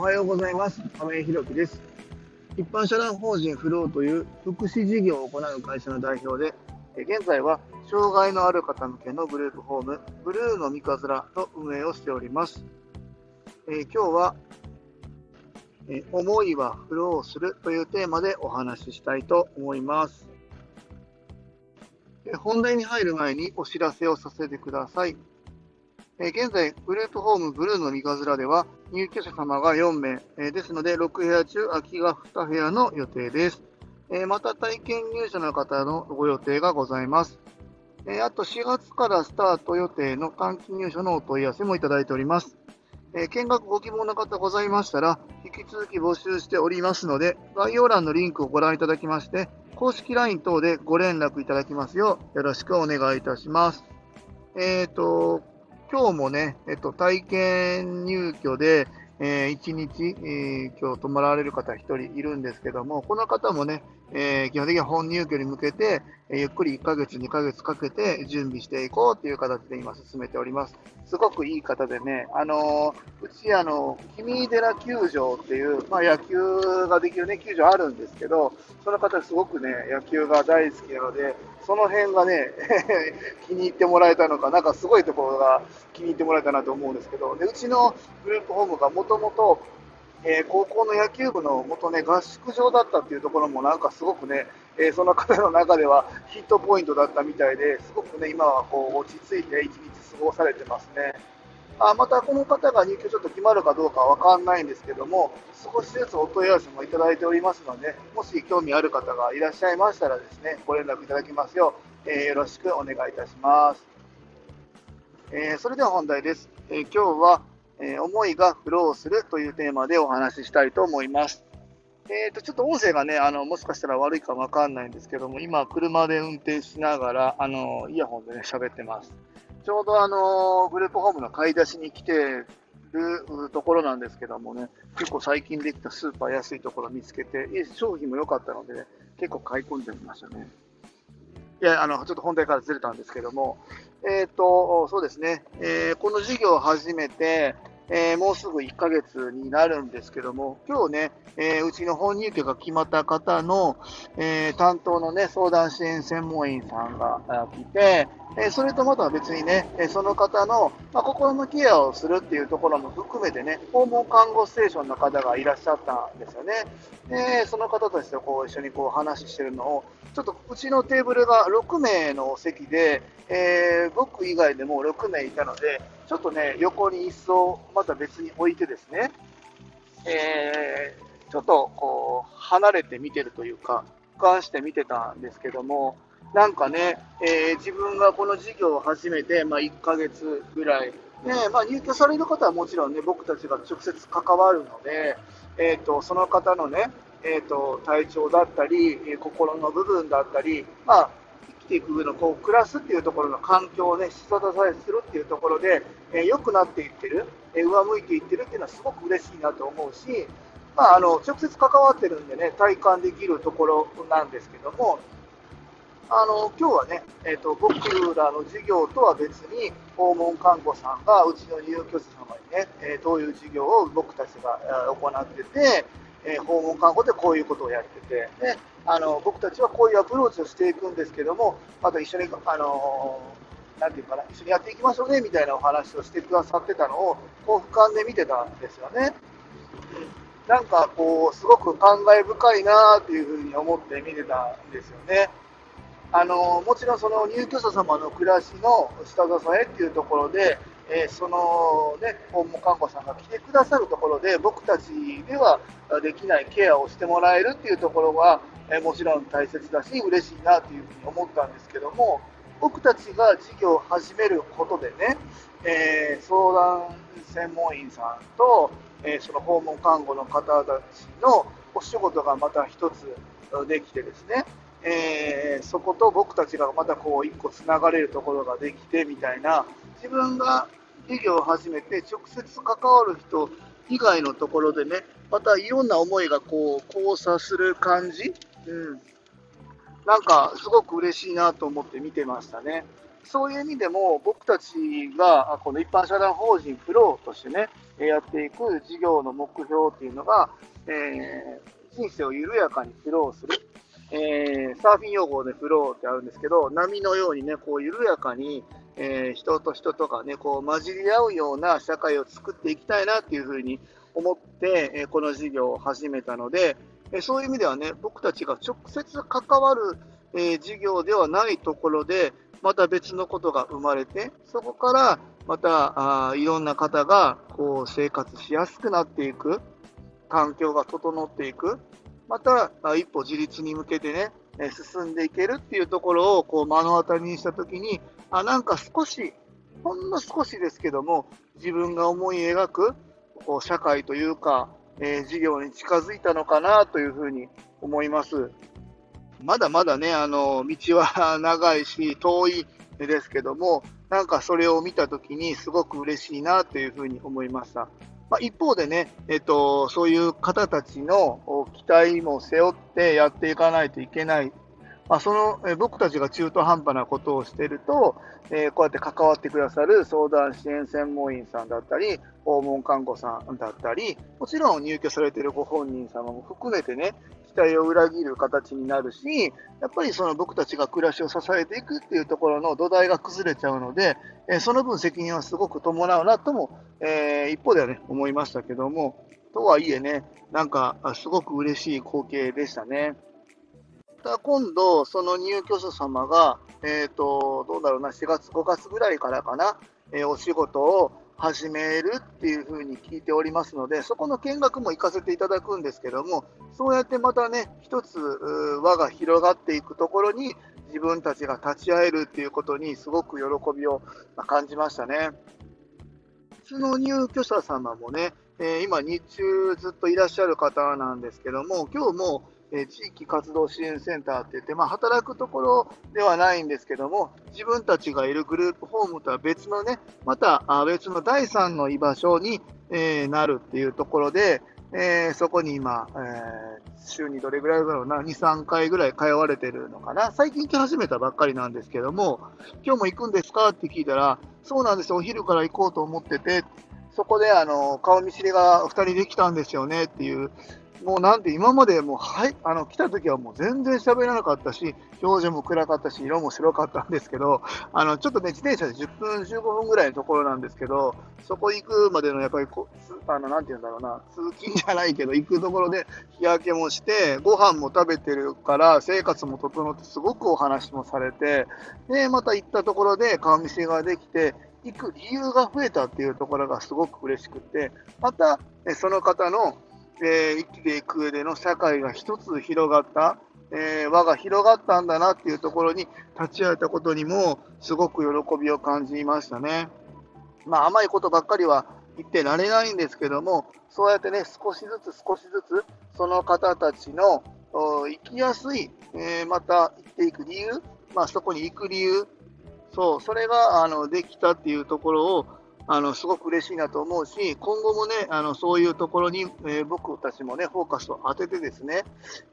はようございます。亀井弘樹です。一般社団法人フローという福祉事業を行う会社の代表で、え現在は障害のある方向けのグループホーム、ブルーの三日面の運営をしております。えー今日は、えー思いはフローするというテーマでお話ししたいと思います。えー本題に入る前にお知らせをさせてください。え現在、グループホームブルーの三日面では入居者様が4名、えーですので6部屋中空きが2部屋の予定です。えーまた体験入所の方のご予定がございます。えーあと4月からスタート予定の短期入所のお問い合わせもいただいております。えー見学ご希望の方ございましたら、引き続き募集しておりますので、概要欄のリンクをご覧いただきまして、公式 LINE 等でご連絡いただきますよう、よろしくお願いいたします。えっ、と、今日もね、えっと、体験入居で、え1日、えー今日泊まられる方1人いるんですけども、この方もね、えー基本的には本入居に向けて、えゆっくり1ヶ月、2ヶ月かけて準備していこうという形で今進めております。すごくいい方でね、あのーうち、あの、君寺球場っていう、まあ、野球ができるね、球場あるんですけど、その方すごくね、野球が大好きなので、その辺がね、気に入ってもらえたのか、なんかすごいところが気に入ってもらえたなと思うんですけど、でうちのグループホームがもともと、えー高校の野球部の元ね、合宿場だったっていうところもなんかすごくね、えーその方の中ではヒットポイントだったみたいで、すごくね、今はこう落ち着いて一日過ごされてますね。あまたこの方が入居ちょっと決まるかどうかは分かんないんですけども、少しずつお問い合わせもいただいておりますので、もし興味ある方がいらっしゃいましたらですね、ご連絡いただきますよう、えーよろしくお願いいたします。えそれでは本題です。え今日は、え思いがフローするというテーマでお話ししたいと思います。えーと、ちょっと音声がね、あの、もしかしたら悪いかわかんないんですけども、今、車で運転しながら、あの、イヤホンでね、喋ってます。ちょうどあの、グループホームの買い出しに来てるところなんですけどもね、結構最近できたスーパー安いところ見つけて、商品も良かったので、ね、結構買い込んでみましたね。いや、あの、ちょっと本題からずれたんですけども、えっ、と、そうですね、えーこの事業を始めて、えーもうすぐ1ヶ月になるんですけども、今日ね、えーうちの本入居が決まった方の、えー担当のね、相談支援専門員さんが来て、えーそれとまた別にね、えーその方の、まあ、心のケアをするっていうところも含めてね、訪問看護ステーションの方がいらっしゃったんですよね。で、その方たちとこう一緒にこう話してるのを、ちょっとうちのテーブルが6名の席で、えー僕以外でも6名いたので、ちょっとね、横に椅子をまた別に置いてですね、えーちょっとこう離れて見てるというか、俯瞰して見てたんですけども、なんかね、えー自分がこの事業を始めて、まあ、1ヶ月ぐらい、ねまあ、入居される方はもちろんね、僕たちが直接関わるので、えー、とその方のね、えー、と体調だったり、心の部分だったり、まあ、ていく上のこう暮らすっていうところの環境をね、下支えするっていうところで、えー良くなっていってる、えー上向いていってるっていうのはすごく嬉しいなと思うし、まあ、あの直接関わってるんでね、体感できるところなんですけども、あの今日はね、えーと、僕らの事業とは別に、訪問看護さんがうちの入居者様にね、えーどういう事業を僕たちが行ってて、えー訪問看護でこういうことをやってて、であの僕たちはこういうアプローチをしていくんですけども、また一緒に、あのなんていうかな、一緒にやっていきましょうねみたいなお話をしてくださってたのを、こう俯瞰で見てたんですよね。なんかこう、すごく感慨深いなっていうふうに思って見てたんですよね。あのもちろんその入居者様の暮らしの下支えっていうところで、えーそのね、訪問看護さんが来てくださるところで、僕たちではできないケアをしてもらえるっていうところは、えーもちろん大切だし、嬉しいなというふうに思ったんですけども、僕たちが事業を始めることでね、えー相談専門員さんと、えその訪問看護の方たちのお仕事がまた一つできてですね、えーそこと僕たちがまたこう一個つながれるところができてみたいな自分が事業を始めて直接関わる人以外のところでねまたいろんな思いがこう交差する感じ、うん、なんかすごく嬉しいなと思って見てましたね。そういう意味でも、僕たちがこの一般社団法人フローとしてね、やっていく事業の目標っていうのが、えー、人生を緩やかにフローする。えー、サーフィン用語でフローってあるんですけど、波のようにね、こう緩やかに、えー、人と人とかね、こう混じり合うような社会を作っていきたいなっていうふうに思って、えこの事業を始めたので、えそういう意味ではね、僕たちが直接関わる、え事業ではないところで、また別のことが生まれて、そこからまたあいろんな方がこう生活しやすくなっていく、環境が整っていく、また一歩自立に向けてね、進んでいけるっていうところをこう目の当たりにしたときに、あなんか少し、ほんの少しですけども、自分が思い描くこう社会というか、えー、事業に近づいたのかなというふうに思います。まだまだね、あの、道は長いし、遠いですけども、なんかそれを見たときにすごく嬉しいなというふうに思いました。まあ、一方でね、えっと、そういう方たちの期待も背負ってやっていかないといけないまあ、その、え僕たちが中途半端なことをしていると、え、こうやって関わってくださる相談支援専門員さんだったり、訪問看護さんだったり、もちろん入居されているご本人様も含めてね、期待を裏切る形になるし、やっぱりその僕たちが暮らしを支えていくっていうところの土台が崩れちゃうので、え、その分責任はすごく伴うなとも、え、一方ではね、思いましたけども、とはいえね、なんかすごく嬉しい光景でしたね。た今度、その入居者様が、え、ー、と、どうだろうな、4月、5月ぐらいからかな、えー、お仕事を始めるっていうふうに聞いておりますので、そこの見学も行かせていただくんですけども、そうやってまたね、一つ輪が広がっていくところに、自分たちが立ち会えるっていうことに、すごく喜びを感じましたね。の入居者様もね、えー、今、日中ずっといらっしゃる方なんですけども、今日も地域活動支援センターって言って、まあ、働くところではないんですけども、自分たちがいるグループホームとは別のね、また別の第三の居場所に、え、なるっていうところで、えー、そこに今、えー、週にどれぐらいだろうな、2、3回ぐらい通われてるのかな。最近来始めたばっかりなんですけども、今日も行くんですかって聞いたら、そうなんですよ、お昼から行こうと思ってて、そこであの顔見知りが2人できたんですよねっていうもうなんて今までもう、はい、あの来た時はもう全然喋らなかったし、表情も暗かったし、色も白かったんですけど、あのちょっとね、自転車で10分、15分ぐらいのところなんですけど、そこ行くまでのやっぱりこ、あのなんて言うんだろうな、通勤じゃないけど、行くところで日焼けもして、ご飯も食べてるから、生活も整って、すごくお話もされて、で、また行ったところで顔見せができて、行く理由が増えたっていうところがすごく嬉しくて、また、その方のえー、生きていく上での社会が一つ広がった、えー、輪が広がったんだなっていうところに立ち会えたことにもすごく喜びを感じましたね。まあ、甘いことばっかりは言ってられないんですけども、そうやってね、少しずつ少しずつ、その方たちの生きやすい、えー、また生きていく理由、まあ、そこに行く理由、そう、それがあのできたっていうところを、あのすごく嬉しいなと思うし、今後もね、あのそういうところに、えー、僕たちもね、フォーカスを当ててですね、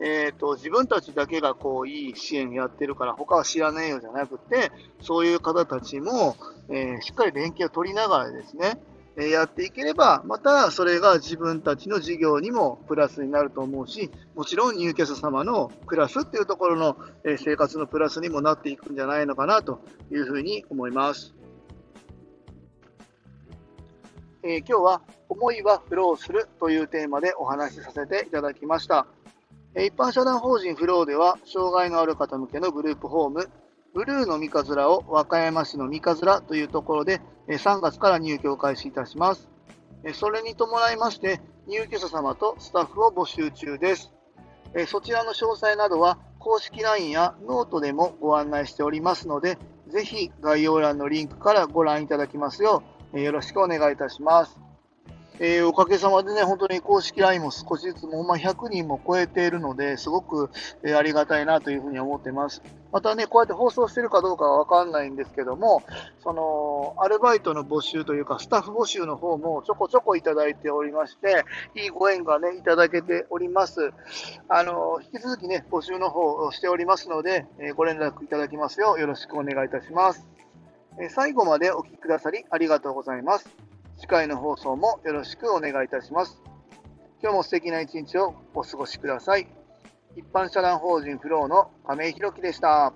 えーと、自分たちだけがこういい支援やってるから、他は知らねえよじゃなくて、そういう方たちも、えー、しっかり連携を取りながらですね、えやっていければ、またそれが自分たちの事業にもプラスになると思うし、もちろん入居者様の暮らすっていうところの、え生活のプラスにもなっていくんじゃないのかなというふうに思います。えー、今日は思いはフローするというテーマでお話しさせていただきました。一般社団法人フローでは、障害のある方向けのグループホーム、ブルーの三日面を和歌山市の三日面というところで3月から入居を開始いたします。それに伴いまして、入居者様とスタッフを募集中です。そちらの詳細などは公式 LINE やノートでもご案内しておりますので、ぜひ概要欄のリンクからご覧いただきますようえよろしくお願いいたします。えー、おかげさまでね、本当に公式 LINE も少しずつも、ま、100人も超えているので、すごく、えー、ありがたいなというふうに思ってます。またね、こうやって放送してるかどうかはわかんないんですけども、その、アルバイトの募集というか、スタッフ募集の方もちょこちょこいただいておりまして、いいご縁がね、いただけております。あの、引き続きね、募集の方をしておりますので、えー、ご連絡いただきますようよろしくお願いいたします。最後までお聴きくださりありがとうございます。次回の放送もよろしくお願いいたします。今日も素敵な一日をお過ごしください。一般社団法人フローの亀井宏樹でした。